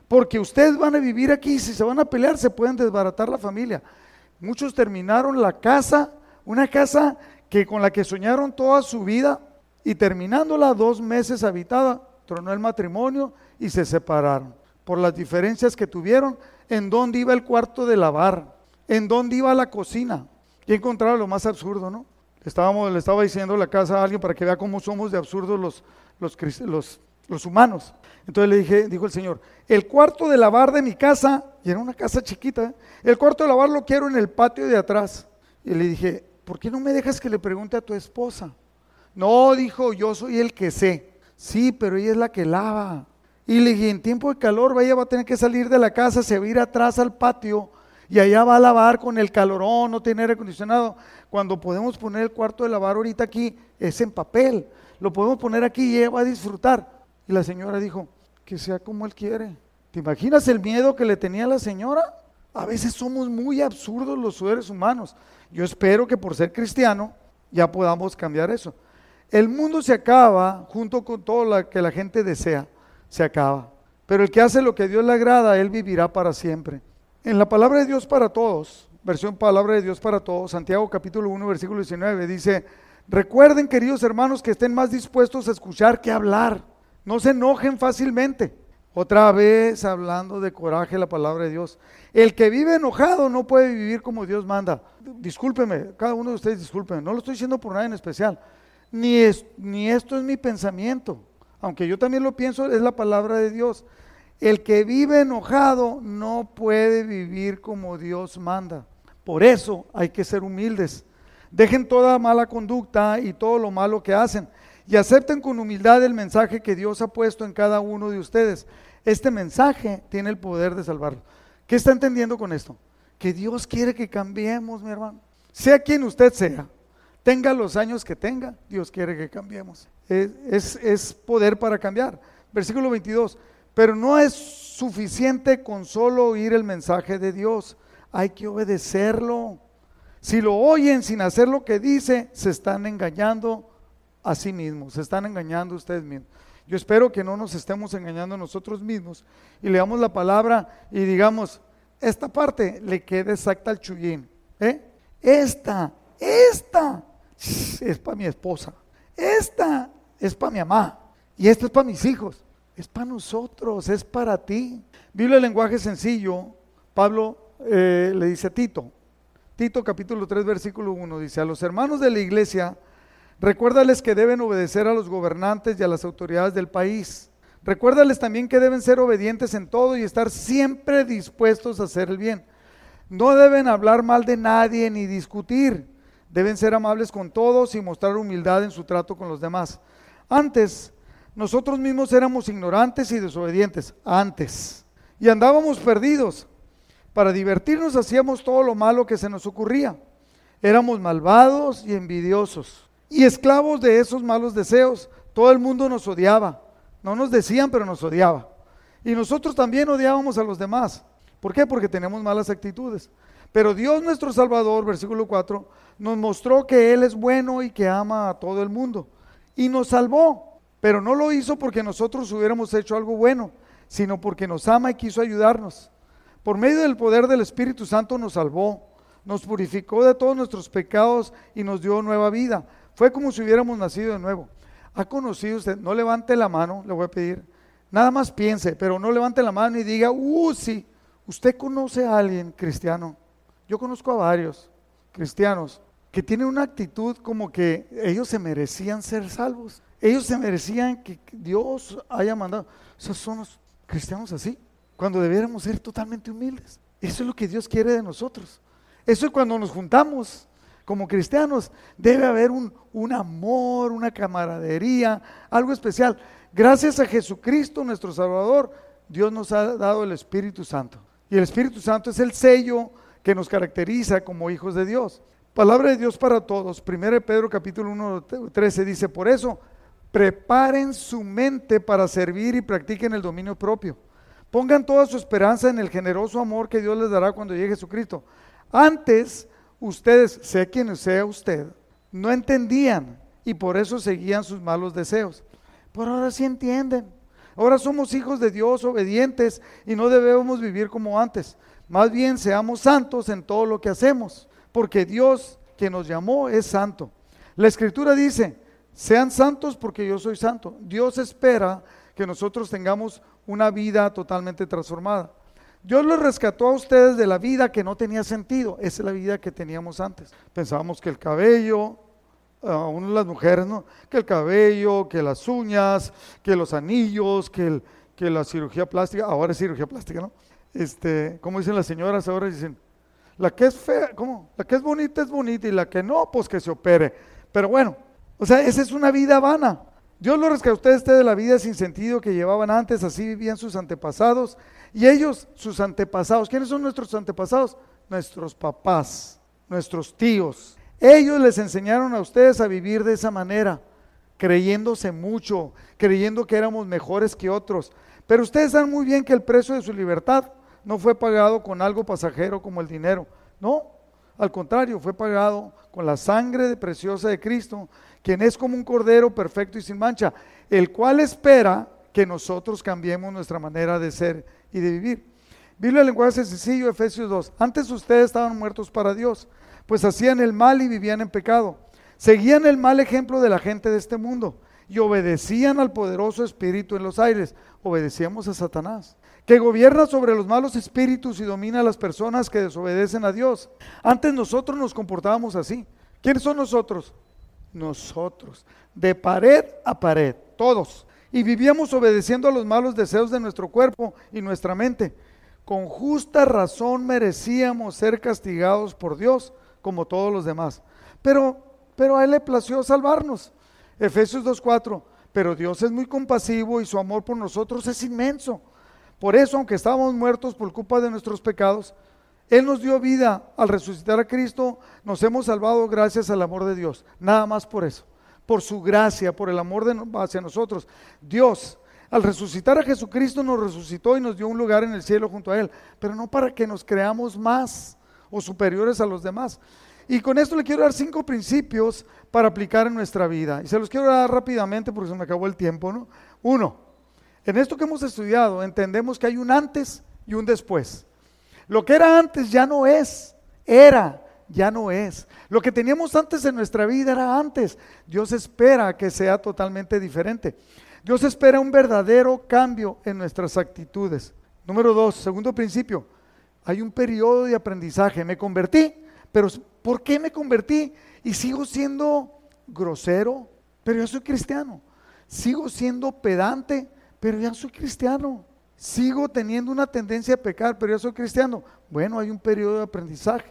Porque ustedes van a vivir aquí, si se van a pelear, se pueden desbaratar la familia. Muchos terminaron la casa, una casa que con la que soñaron toda su vida y terminándola dos meses habitada, tronó el matrimonio y se separaron por las diferencias que tuvieron en dónde iba el cuarto de lavar, en dónde iba la cocina. Y encontraron lo más absurdo, ¿no? Estábamos, le estaba diciendo la casa a alguien para que vea cómo somos de absurdos los, los, los, humanos. Entonces le dije, dijo el Señor, el cuarto de lavar de mi casa, y era una casa chiquita, ¿eh? el cuarto de lavar lo quiero en el patio de atrás. Y le dije, ¿por qué no me dejas que le pregunte a tu esposa? No, dijo, yo soy el que sé. Sí, pero ella es la que lava. Y le dije, en tiempo de calor, ella va a tener que salir de la casa, se va a ir atrás al patio y allá va a lavar con el calorón, no tiene aire acondicionado. Cuando podemos poner el cuarto de lavar ahorita aquí, es en papel. Lo podemos poner aquí y ella va a disfrutar. Y la señora dijo, que sea como él quiere. ¿Te imaginas el miedo que le tenía la señora? A veces somos muy absurdos los seres humanos. Yo espero que por ser cristiano ya podamos cambiar eso. El mundo se acaba junto con todo lo que la gente desea, se acaba. Pero el que hace lo que Dios le agrada, él vivirá para siempre. En la palabra de Dios para todos, versión Palabra de Dios para Todos, Santiago capítulo 1, versículo 19, dice, recuerden queridos hermanos que estén más dispuestos a escuchar que a hablar, no se enojen fácilmente. Otra vez hablando de coraje la palabra de Dios. El que vive enojado no puede vivir como Dios manda. Discúlpeme, cada uno de ustedes discúlpeme, no lo estoy diciendo por nada en especial. Ni, es, ni esto es mi pensamiento, aunque yo también lo pienso, es la palabra de Dios. El que vive enojado no puede vivir como Dios manda. Por eso hay que ser humildes. Dejen toda mala conducta y todo lo malo que hacen y acepten con humildad el mensaje que Dios ha puesto en cada uno de ustedes. Este mensaje tiene el poder de salvarlo. ¿Qué está entendiendo con esto? Que Dios quiere que cambiemos, mi hermano. Sea quien usted sea, tenga los años que tenga, Dios quiere que cambiemos. Es, es poder para cambiar. Versículo 22. Pero no es suficiente con solo oír el mensaje de Dios, hay que obedecerlo. Si lo oyen sin hacer lo que dice, se están engañando a sí mismos, se están engañando ustedes mismos. Yo espero que no nos estemos engañando nosotros mismos y leamos la palabra y digamos, esta parte le queda exacta al chullín. ¿eh? Esta, esta es para mi esposa, esta es para mi mamá y esta es para mis hijos. Es para nosotros, es para ti. Biblia el lenguaje sencillo, Pablo eh, le dice a Tito, Tito capítulo 3 versículo 1, dice, a los hermanos de la iglesia, recuérdales que deben obedecer a los gobernantes y a las autoridades del país. Recuérdales también que deben ser obedientes en todo y estar siempre dispuestos a hacer el bien. No deben hablar mal de nadie ni discutir. Deben ser amables con todos y mostrar humildad en su trato con los demás. Antes, nosotros mismos éramos ignorantes y desobedientes antes y andábamos perdidos. Para divertirnos hacíamos todo lo malo que se nos ocurría. Éramos malvados y envidiosos y esclavos de esos malos deseos. Todo el mundo nos odiaba. No nos decían, pero nos odiaba. Y nosotros también odiábamos a los demás. ¿Por qué? Porque tenemos malas actitudes. Pero Dios nuestro Salvador, versículo 4, nos mostró que Él es bueno y que ama a todo el mundo. Y nos salvó pero no lo hizo porque nosotros hubiéramos hecho algo bueno, sino porque nos ama y quiso ayudarnos. Por medio del poder del Espíritu Santo nos salvó, nos purificó de todos nuestros pecados y nos dio nueva vida. Fue como si hubiéramos nacido de nuevo. ¿Ha conocido usted? No levante la mano, le voy a pedir. Nada más piense, pero no levante la mano y diga, uh, sí, usted conoce a alguien cristiano. Yo conozco a varios cristianos que tienen una actitud como que ellos se merecían ser salvos. Ellos se merecían que Dios haya mandado. O sea, son los cristianos así, cuando debiéramos ser totalmente humildes. Eso es lo que Dios quiere de nosotros. Eso es cuando nos juntamos como cristianos. Debe haber un, un amor, una camaradería, algo especial. Gracias a Jesucristo, nuestro Salvador, Dios nos ha dado el Espíritu Santo. Y el Espíritu Santo es el sello que nos caracteriza como hijos de Dios. Palabra de Dios para todos. 1 Pedro capítulo 1, 13 dice, por eso preparen su mente para servir y practiquen el dominio propio. Pongan toda su esperanza en el generoso amor que Dios les dará cuando llegue Jesucristo. Antes, ustedes, sé quien sea usted, no entendían y por eso seguían sus malos deseos. Pero ahora sí entienden. Ahora somos hijos de Dios, obedientes, y no debemos vivir como antes. Más bien seamos santos en todo lo que hacemos, porque Dios, que nos llamó, es santo. La escritura dice, sean santos porque yo soy santo. Dios espera que nosotros tengamos una vida totalmente transformada. Dios los rescató a ustedes de la vida que no tenía sentido. Esa es la vida que teníamos antes. Pensábamos que el cabello, aún las mujeres, ¿no? Que el cabello, que las uñas, que los anillos, que, el, que la cirugía plástica. Ahora es cirugía plástica, ¿no? Este, como dicen las señoras, ahora dicen, la que es fea, ¿cómo? La que es bonita es bonita y la que no, pues que se opere. Pero bueno, o sea, esa es una vida vana. Dios lo rescató a usted de la vida sin sentido que llevaban antes, así vivían sus antepasados. Y ellos, sus antepasados, ¿quiénes son nuestros antepasados? Nuestros papás, nuestros tíos. Ellos les enseñaron a ustedes a vivir de esa manera, creyéndose mucho, creyendo que éramos mejores que otros. Pero ustedes saben muy bien que el precio de su libertad no fue pagado con algo pasajero como el dinero. No, al contrario, fue pagado con la sangre preciosa de Cristo, quien es como un cordero perfecto y sin mancha, el cual espera que nosotros cambiemos nuestra manera de ser y de vivir. Biblia el lenguaje sencillo, Efesios 2. Antes ustedes estaban muertos para Dios, pues hacían el mal y vivían en pecado. Seguían el mal ejemplo de la gente de este mundo y obedecían al poderoso espíritu en los aires. Obedecíamos a Satanás, que gobierna sobre los malos espíritus y domina a las personas que desobedecen a Dios. Antes nosotros nos comportábamos así. ¿Quiénes son nosotros? Nosotros, de pared a pared, todos. Y vivíamos obedeciendo a los malos deseos de nuestro cuerpo y nuestra mente. Con justa razón merecíamos ser castigados por Dios, como todos los demás. Pero, pero a Él le plació salvarnos Efesios 2.4, pero Dios es muy compasivo y su amor por nosotros es inmenso. Por eso, aunque estábamos muertos por culpa de nuestros pecados, Él nos dio vida al resucitar a Cristo, nos hemos salvado gracias al amor de Dios. Nada más por eso, por su gracia, por el amor de, hacia nosotros. Dios, al resucitar a Jesucristo, nos resucitó y nos dio un lugar en el cielo junto a Él, pero no para que nos creamos más o superiores a los demás, y con esto le quiero dar cinco principios para aplicar en nuestra vida. Y se los quiero dar rápidamente porque se me acabó el tiempo, ¿no? Uno, en esto que hemos estudiado entendemos que hay un antes y un después. Lo que era antes ya no es, era, ya no es. Lo que teníamos antes en nuestra vida era antes. Dios espera que sea totalmente diferente. Dios espera un verdadero cambio en nuestras actitudes. Número dos, segundo principio, hay un periodo de aprendizaje. Me convertí, pero ¿por qué me convertí? Y sigo siendo grosero, pero ya soy cristiano. Sigo siendo pedante, pero ya soy cristiano. Sigo teniendo una tendencia a pecar, pero ya soy cristiano. Bueno, hay un periodo de aprendizaje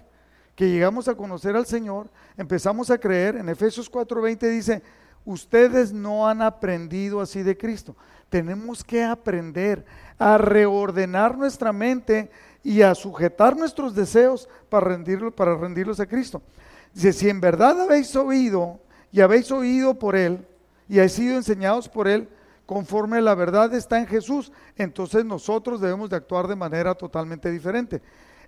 que llegamos a conocer al Señor, empezamos a creer. En Efesios 4:20 dice, ustedes no han aprendido así de Cristo. Tenemos que aprender a reordenar nuestra mente y a sujetar nuestros deseos para, para rendirlos a Cristo. Dice, si en verdad habéis oído y habéis oído por Él y habéis sido enseñados por Él, conforme la verdad está en Jesús, entonces nosotros debemos de actuar de manera totalmente diferente.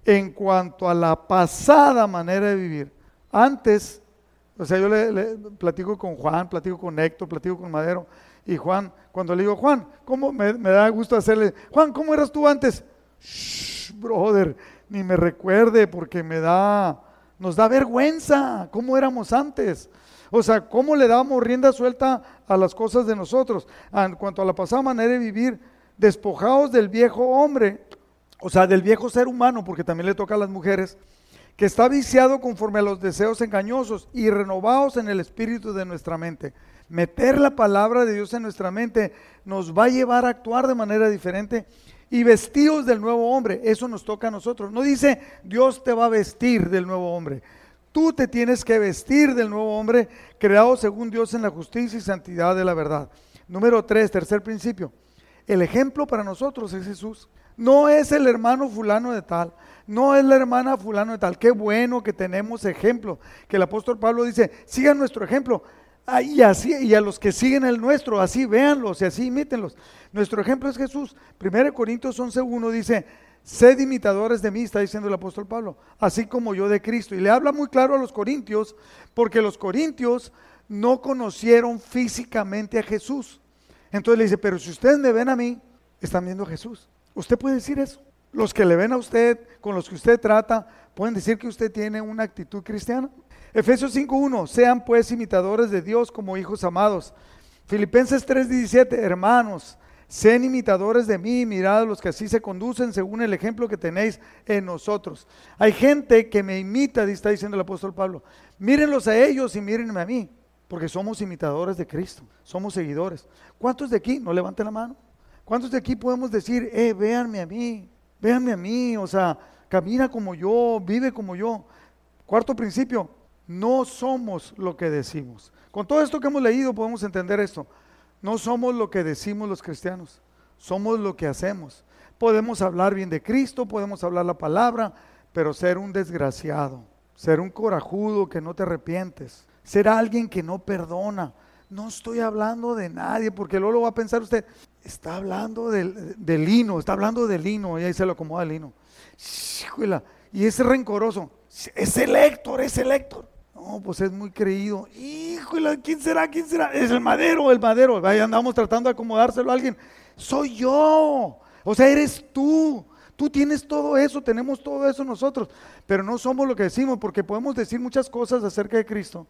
En cuanto a la pasada manera de vivir, antes, o sea, yo le, platico con Juan, platico con Héctor, platico con Madero, y Juan, cuando le digo, Juan, ¿cómo me, me da gusto hacerle? Juan, ¿cómo eras tú antes? brother, ni me recuerde porque me da, nos da vergüenza cómo éramos antes. O sea, cómo le damos rienda suelta a las cosas de nosotros. En cuanto a la pasada manera de vivir, despojados del viejo hombre, o sea, del viejo ser humano, porque también le toca a las mujeres, que está viciado conforme a los deseos engañosos y renovados en el espíritu de nuestra mente. Meter la palabra de Dios en nuestra mente nos va a llevar a actuar de manera diferente y vestidos del nuevo hombre. Eso nos toca a nosotros. No dice Dios te va a vestir del nuevo hombre. Tú te tienes que vestir del nuevo hombre creado según Dios en la justicia y santidad de la verdad. Número tres, tercer principio. El ejemplo para nosotros es Jesús. No es el hermano fulano de tal, no es la hermana fulano de tal. Qué bueno que tenemos ejemplo. Que el apóstol Pablo dice, sigan nuestro ejemplo. Ah, y, así, y a los que siguen el nuestro, así véanlos y así imítenlos. Nuestro ejemplo es Jesús. 1 Corintios 11.1 dice, sed imitadores de mí, está diciendo el apóstol Pablo, así como yo de Cristo. Y le habla muy claro a los corintios, porque los corintios no conocieron físicamente a Jesús. Entonces le dice, pero si ustedes me ven a mí, están viendo a Jesús. Usted puede decir eso. Los que le ven a usted, con los que usted trata, pueden decir que usted tiene una actitud cristiana. Efesios 5.1, sean pues imitadores de Dios como hijos amados. Filipenses 3.17, hermanos, sean imitadores de mí, mirad los que así se conducen según el ejemplo que tenéis en nosotros. Hay gente que me imita, está diciendo el apóstol Pablo. Mírenlos a ellos y mírenme a mí, porque somos imitadores de Cristo, somos seguidores. ¿Cuántos de aquí, no levanten la mano? ¿Cuántos de aquí podemos decir, eh, véanme a mí, véanme a mí, o sea, camina como yo, vive como yo? Cuarto principio, no somos lo que decimos. Con todo esto que hemos leído podemos entender esto. No somos lo que decimos los cristianos, somos lo que hacemos. Podemos hablar bien de Cristo, podemos hablar la palabra, pero ser un desgraciado, ser un corajudo que no te arrepientes, ser alguien que no perdona. No estoy hablando de nadie, porque luego lo va a pensar usted, está hablando del, lino, está hablando del lino, y ahí se lo acomoda el lino. Y ese rencoroso, es el Héctor, es el Héctor. Pues es muy creído. Híjole, ¿quién será? ¿Quién será? Es el madero, el madero. Ahí andamos tratando de acomodárselo a alguien. Soy yo. O sea, eres tú. Tú tienes todo eso, tenemos todo eso nosotros, pero no somos lo que decimos porque podemos decir muchas cosas acerca de Cristo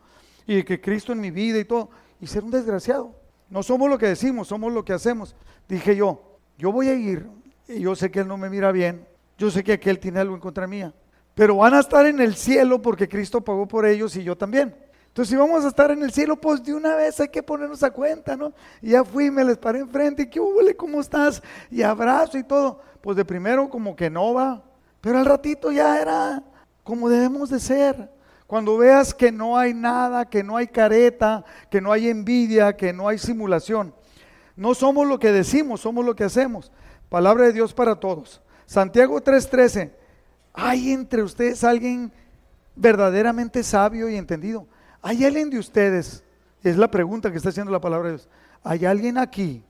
y de que Cristo en mi vida y todo, y ser un desgraciado. No somos lo que decimos, somos lo que hacemos. Dije yo, yo voy a ir y yo sé que Él no me mira bien, yo sé que aquel tiene algo en contra mía, pero van a estar en el cielo porque Cristo pagó por ellos y yo también. Entonces, si vamos a estar en el cielo, pues de una vez hay que ponernos a cuenta, ¿no? Y ya fui, me les paré enfrente, y qué hubo, ¿cómo estás? Y abrazo y todo. Pues de primero como que no va, pero al ratito ya era como debemos de ser. Cuando veas que no hay nada, que no hay careta, que no hay envidia, que no hay simulación. No somos lo que decimos, somos lo que hacemos. Palabra de Dios para todos. Santiago 3:13. ¿Hay entre ustedes alguien verdaderamente sabio y entendido? ¿Hay alguien de ustedes? Es la pregunta que está haciendo la palabra de Dios. ¿Hay alguien aquí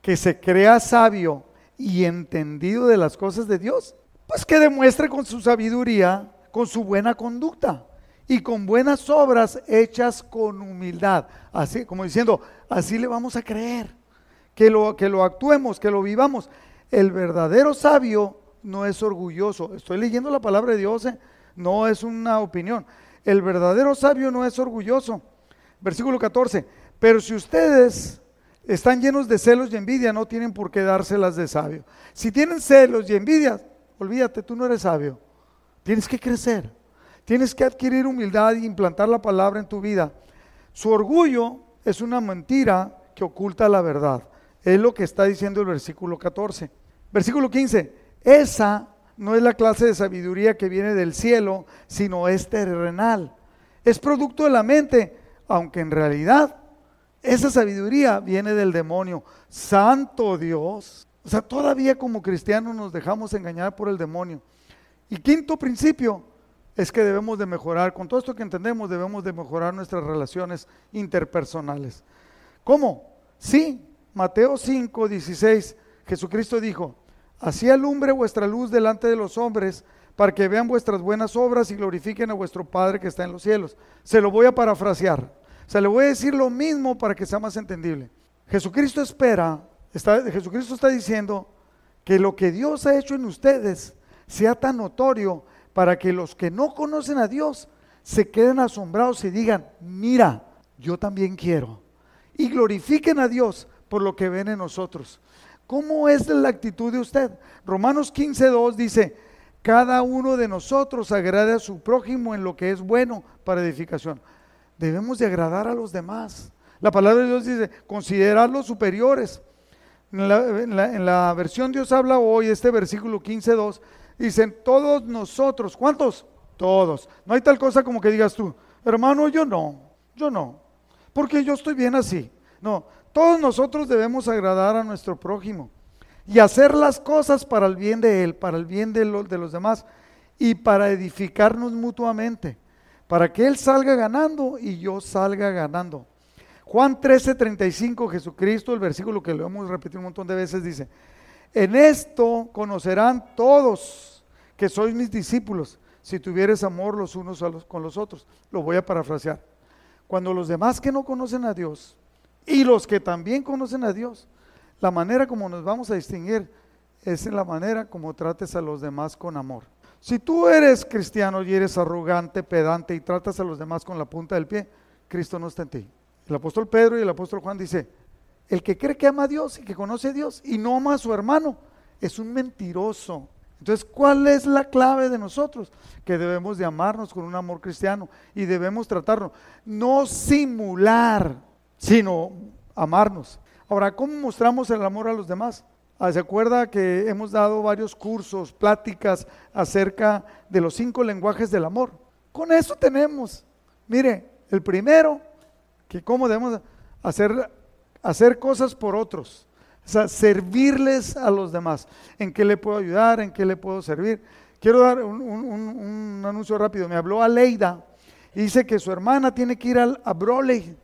que se crea sabio y entendido de las cosas de Dios? Pues que demuestre con su sabiduría, con su buena conducta y con buenas obras hechas con humildad. Así, como diciendo, así le vamos a creer. Que lo, que lo actuemos, que lo vivamos. El verdadero sabio no es orgulloso. Estoy leyendo la palabra de Dios, ¿eh? no es una opinión. El verdadero sabio no es orgulloso. Versículo 14. Pero si ustedes están llenos de celos y envidia, no tienen por qué dárselas de sabio. Si tienen celos y envidia, olvídate, tú no eres sabio. Tienes que crecer. Tienes que adquirir humildad y implantar la palabra en tu vida. Su orgullo es una mentira que oculta la verdad. Es lo que está diciendo el versículo 14. Versículo 15. Esa no es la clase de sabiduría que viene del cielo, sino es terrenal. Es producto de la mente, aunque en realidad esa sabiduría viene del demonio. Santo Dios. O sea, todavía como cristianos nos dejamos engañar por el demonio. Y quinto principio es que debemos de mejorar, con todo esto que entendemos, debemos de mejorar nuestras relaciones interpersonales. ¿Cómo? Sí, Mateo 5, 16, Jesucristo dijo, Así alumbre vuestra luz delante de los hombres, para que vean vuestras buenas obras y glorifiquen a vuestro Padre que está en los cielos. Se lo voy a parafrasear. Se le voy a decir lo mismo para que sea más entendible. Jesucristo espera, está, Jesucristo está diciendo que lo que Dios ha hecho en ustedes sea tan notorio para que los que no conocen a Dios se queden asombrados y digan, mira, yo también quiero. Y glorifiquen a Dios por lo que ven en nosotros. ¿Cómo es la actitud de usted? Romanos 15.2 dice, cada uno de nosotros agrade a su prójimo en lo que es bueno para edificación. Debemos de agradar a los demás. La palabra de Dios dice, considerarlos superiores. En la, versión Dios habla hoy, este versículo 15.2, dicen, todos nosotros, ¿cuántos? Todos. No hay tal cosa como que digas tú, hermano, yo no, yo no, porque yo estoy bien así. No, todos nosotros debemos agradar a nuestro prójimo y hacer las cosas para el bien de él, para el bien de, de los demás y para edificarnos mutuamente, para que él salga ganando y yo salga ganando. Juan 13:35, Jesucristo, el versículo que lo hemos repetido un montón de veces, dice, en esto conocerán todos que sois mis discípulos, si tuvieres amor los unos con los otros. Lo voy a parafrasear. Cuando los demás que no conocen a Dios y los que también conocen a Dios. La manera como nos vamos a distinguir es en la manera como trates a los demás con amor. Si tú eres cristiano y eres arrogante, pedante y tratas a los demás con la punta del pie, Cristo no está en ti. El apóstol Pedro y el apóstol Juan dice, el que cree que ama a Dios y que conoce a Dios y no ama a su hermano, es un mentiroso. Entonces, ¿cuál es la clave de nosotros? Que debemos de amarnos con un amor cristiano y debemos tratarnos, no simular sino amarnos. Ahora, ¿cómo mostramos el amor a los demás? Ah, ¿Se acuerda que hemos dado varios cursos, pláticas acerca de los cinco lenguajes del amor? Con eso tenemos. Mire, el primero, que cómo debemos hacer, hacer cosas por otros. O sea, servirles a los demás. ¿En qué le puedo ayudar? ¿En qué le puedo servir? Quiero dar un, anuncio rápido. Me habló Aleida y dice que su hermana tiene que ir a Broley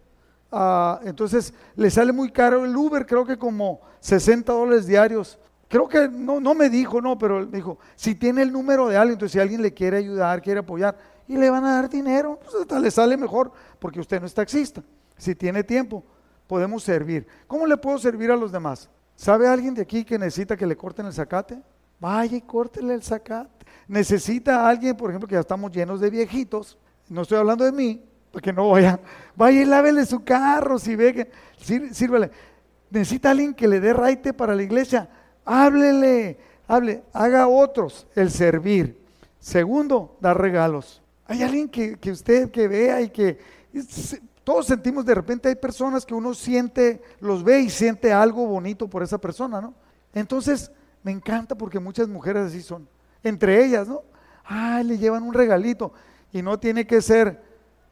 Ah, entonces le sale muy caro el Uber, creo que como 60 dólares diarios. Creo que no, no me dijo, no, pero me dijo, si tiene el número de alguien, entonces si alguien le quiere ayudar, quiere apoyar, y le van a dar dinero, pues le sale mejor, porque usted no es taxista. Si tiene tiempo, podemos servir. ¿Cómo le puedo servir a los demás? ¿Sabe alguien de aquí que necesita que le corten el zacate? vaya y córtele el zacate. Necesita a alguien, por ejemplo, que ya estamos llenos de viejitos, no estoy hablando de mí, para que no vaya, vaya y lávele su carro, si ve que, sírvele. Necesita alguien que le dé raite para la iglesia, háblele, hable, haga otros el servir. Segundo, dar regalos. Hay alguien que, que usted que vea y que todos sentimos de repente, hay personas que uno siente, los ve y siente algo bonito por esa persona, ¿no? Entonces, me encanta porque muchas mujeres así son. Entre ellas, ¿no? Ay, le llevan un regalito. Y no tiene que ser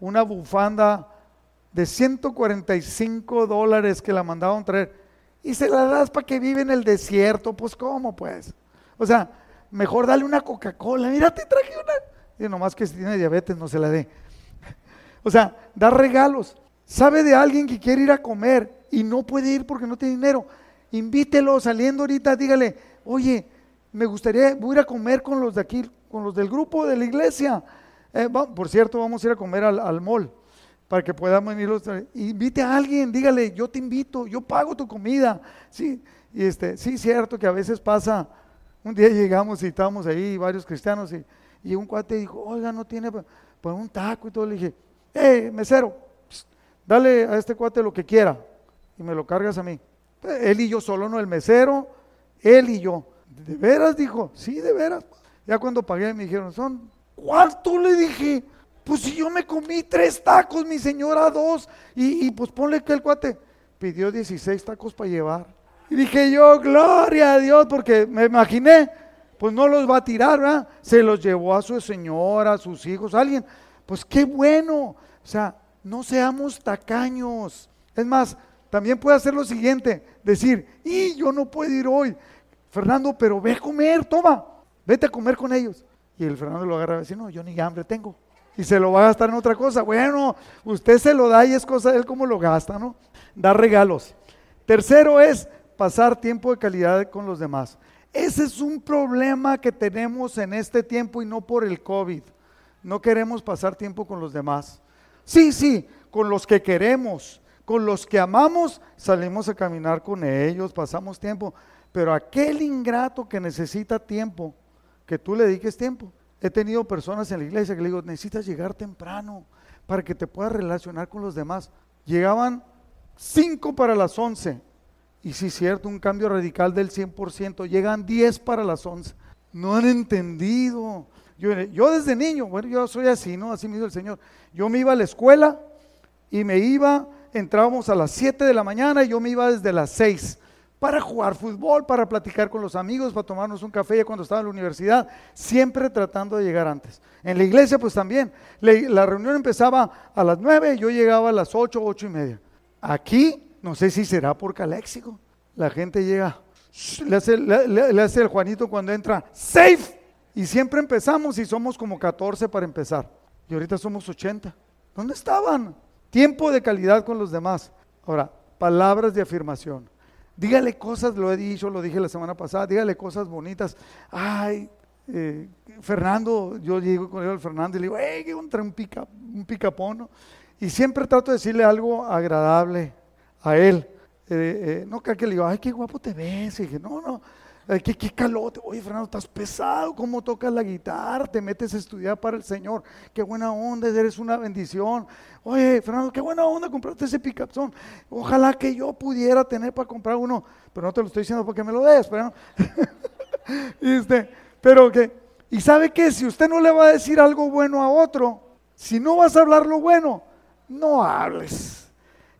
una bufanda de 145 dólares que la mandaban traer. Y se la das para que vive en el desierto. Pues, ¿cómo pues? O sea, mejor dale una Coca-Cola. Mira, te traje una. Y nomás que si tiene diabetes no se la dé. O sea, da regalos. Sabe de alguien que quiere ir a comer y no puede ir porque no tiene dinero. Invítelo saliendo ahorita, dígale, oye, me gustaría, voy a ir a comer con los de aquí, con los del grupo de la iglesia. Eh, por cierto, vamos a ir a comer al, al mall para que podamos venir. Invite a alguien, dígale, yo te invito, yo pago tu comida. Sí, y este, sí, cierto que a veces pasa. Un día llegamos y estábamos ahí, varios cristianos, y, y un cuate dijo, oiga, no tiene pues un taco y todo. Le dije, hey, mesero, dale a este cuate lo que quiera y me lo cargas a mí. Él y yo solo, no el mesero, él y yo. ¿De veras? Dijo, sí, de veras. Ya cuando pagué me dijeron, son, ¿cuánto? Le dije, pues si yo me comí tres tacos, mi señora dos, y, pues ponle que el cuate pidió 16 tacos para llevar. Y dije yo, gloria a Dios, porque me imaginé, pues no los va a tirar, ¿verdad? Se los llevó a su señora, a sus hijos, alguien. Pues qué bueno. O sea, no seamos tacaños. Es más, también puede hacer lo siguiente, decir, y yo no puedo ir hoy. Fernando, pero ve a comer, toma, vete a comer con ellos. Y el Fernando lo agarra y dice, no, yo ni hambre tengo. Y se lo va a gastar en otra cosa. Bueno, usted se lo da y es cosa de él cómo lo gasta, ¿no? Dar regalos. Tercero es pasar tiempo de calidad con los demás. Ese es un problema que tenemos en este tiempo y no por el COVID. No queremos pasar tiempo con los demás. Sí, sí, con los que queremos, con los que amamos, salimos a caminar con ellos, pasamos tiempo. Pero aquel ingrato que necesita tiempo, que tú le dediques tiempo. He tenido personas en la iglesia que le digo, necesitas llegar temprano para que te puedas relacionar con los demás. Llegaban cinco para las once. Y sí, cierto, un cambio radical del 100%. Llegan 10 para las 11. No han entendido. Yo, desde niño, bueno, yo soy así, ¿no? Así me dijo el Señor. Yo me iba a la escuela y me iba, entrábamos a las 7 de la mañana y yo me iba desde las 6 para jugar fútbol, para platicar con los amigos, para tomarnos un café ya cuando estaba en la universidad, siempre tratando de llegar antes. En la iglesia pues también, la reunión empezaba a las 9, yo llegaba a las 8, 8 y media. Aquí, no sé si será por caléxico, la gente llega, le hace, le hace el Juanito cuando entra, safe, y siempre empezamos y somos como 14 para empezar. Y ahorita somos 80. ¿Dónde estaban? Tiempo de calidad con los demás. Ahora, palabras de afirmación. Dígale cosas, lo he dicho, lo dije la semana pasada, dígale cosas bonitas. Ay, eh, Fernando, yo llego con él al Fernando y le digo, hey, un, pica, un picapón. Y siempre trato de decirle algo agradable a él. Eh, eh, no que le digo, ay, qué guapo te ves. Y dije, no, no, ¿Qué, qué calote. Oye, Fernando, estás pesado. ¿Cómo tocas la guitarra? Te metes a estudiar para el Señor. Qué buena onda, eres una bendición. Oye, Fernando, qué buena onda compraste ese picapzón. Ojalá que yo pudiera tener para comprar uno. Pero no te lo estoy diciendo porque me lo des. Pero, *laughs* este, pero que, y sabe que si usted no le va a decir algo bueno a otro, si no vas a hablar lo bueno, no hables.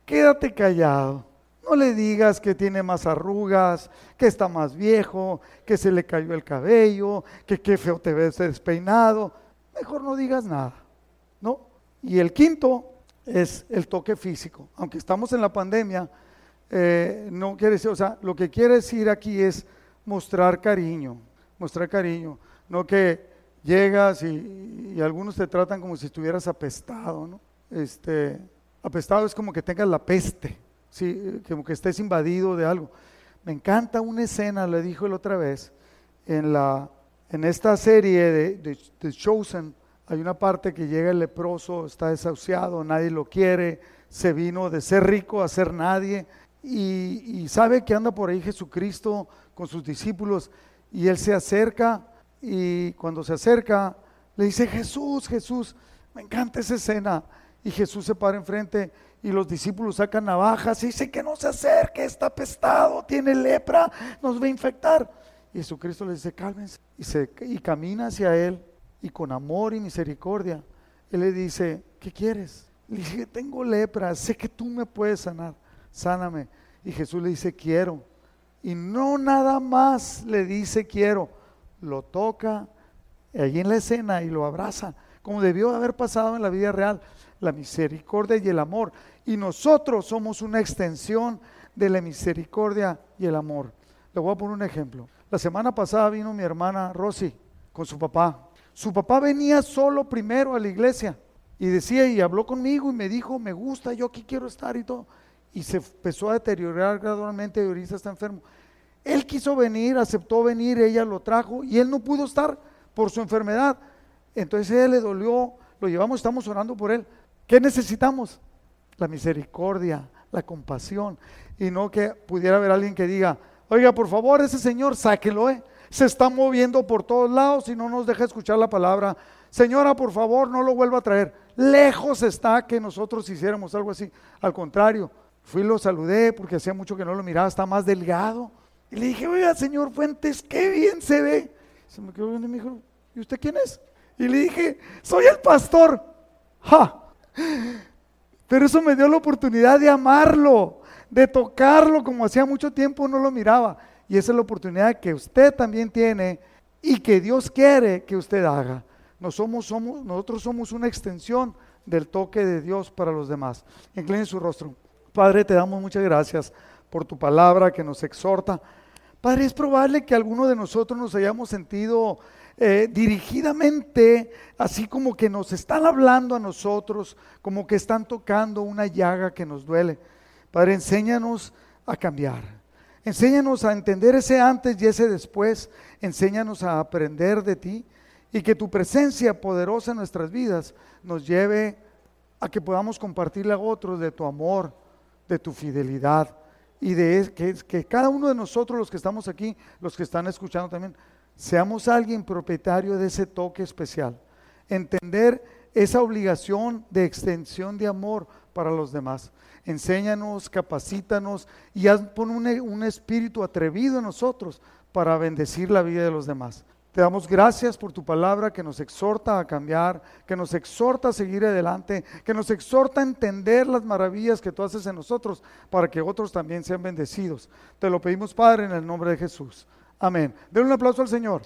Quédate callado. No le digas que tiene más arrugas, que está más viejo, que se le cayó el cabello, que qué feo te ves despeinado. Mejor no digas nada, ¿no? Y el quinto es el toque físico. Aunque estamos en la pandemia, eh, no quiere decir, o sea, lo que quiere decir aquí es mostrar cariño, mostrar cariño. No que llegas y, y algunos te tratan como si estuvieras apestado, ¿no? Este, apestado es como que tengas la peste sí, como que estés invadido de algo. Me encanta una escena, le dijo la otra vez, en, la, en esta serie de, de, Chosen, hay una parte que llega el leproso, está desahuciado, nadie lo quiere, se vino de ser rico a ser nadie, y, y sabe que anda por ahí Jesucristo con sus discípulos, y él se acerca y cuando se acerca le dice, Jesús, Jesús, me encanta esa escena. Y Jesús se para enfrente y los discípulos sacan navajas y dice que no se acerque, está pestado, tiene lepra, nos va a infectar. Y Jesucristo le dice, cálmense. Y, se, y camina hacia él y con amor y misericordia, él le dice, ¿qué quieres? Le dice, tengo lepra, sé que tú me puedes sanar, sáname. Y Jesús le dice, quiero. Y no nada más le dice, quiero. Lo toca allí en la escena y lo abraza, como debió haber pasado en la vida real, la misericordia y el amor. Y nosotros somos una extensión de la misericordia y el amor. Le voy a poner un ejemplo. La semana pasada vino mi hermana Rosy con su papá. Su papá venía solo primero a la iglesia y decía y habló conmigo y me dijo, me gusta, yo aquí quiero estar y todo. Y se empezó a deteriorar gradualmente y ahorita está enfermo. Él quiso venir, aceptó venir, ella lo trajo y él no pudo estar por su enfermedad. Entonces a él le dolió, lo llevamos, estamos orando por él. ¿Qué necesitamos? La misericordia, la compasión. Y no que pudiera haber alguien que diga, oiga, por favor, ese señor, sáquelo, ¿eh? Se está moviendo por todos lados y no nos deja escuchar la palabra. Señora, por favor, no lo vuelva a traer. Lejos está que nosotros hiciéramos algo así. Al contrario, fui y lo saludé porque hacía mucho que no lo miraba, está más delgado. Y le dije, oiga, señor Fuentes, qué bien se ve. Se me quedó viendo y me dijo, ¿y usted quién es? Y le dije, soy el pastor. ¡Ja! Pero eso me dio la oportunidad de amarlo, de tocarlo como hacía mucho tiempo no lo miraba. Y esa es la oportunidad que usted también tiene y que Dios quiere que usted haga. nosotros somos una extensión del toque de Dios para los demás. Incline su rostro. Padre, te damos muchas gracias por tu palabra que nos exhorta. Padre, es probable que alguno de nosotros nos hayamos sentido eh, dirigidamente, así como que nos están hablando a nosotros, como que están tocando una llaga que nos duele. Padre, enséñanos a cambiar. Enséñanos a entender ese antes y ese después. Enséñanos a aprender de ti y que tu presencia poderosa en nuestras vidas nos lleve a que podamos compartirle a otros de tu amor, de tu fidelidad y de que, que cada uno de nosotros, los que estamos aquí, los que están escuchando también, Seamos alguien propietario de ese toque especial. Entender esa obligación de extensión de amor para los demás. Enséñanos, capacítanos y haz, pon un, un espíritu atrevido en nosotros para bendecir la vida de los demás. Te damos gracias por tu palabra que nos exhorta a cambiar, que nos exhorta a seguir adelante, que nos exhorta a entender las maravillas que tú haces en nosotros para que otros también sean bendecidos. Te lo pedimos, Padre, en el nombre de Jesús. Amén. Denle un aplauso al Señor.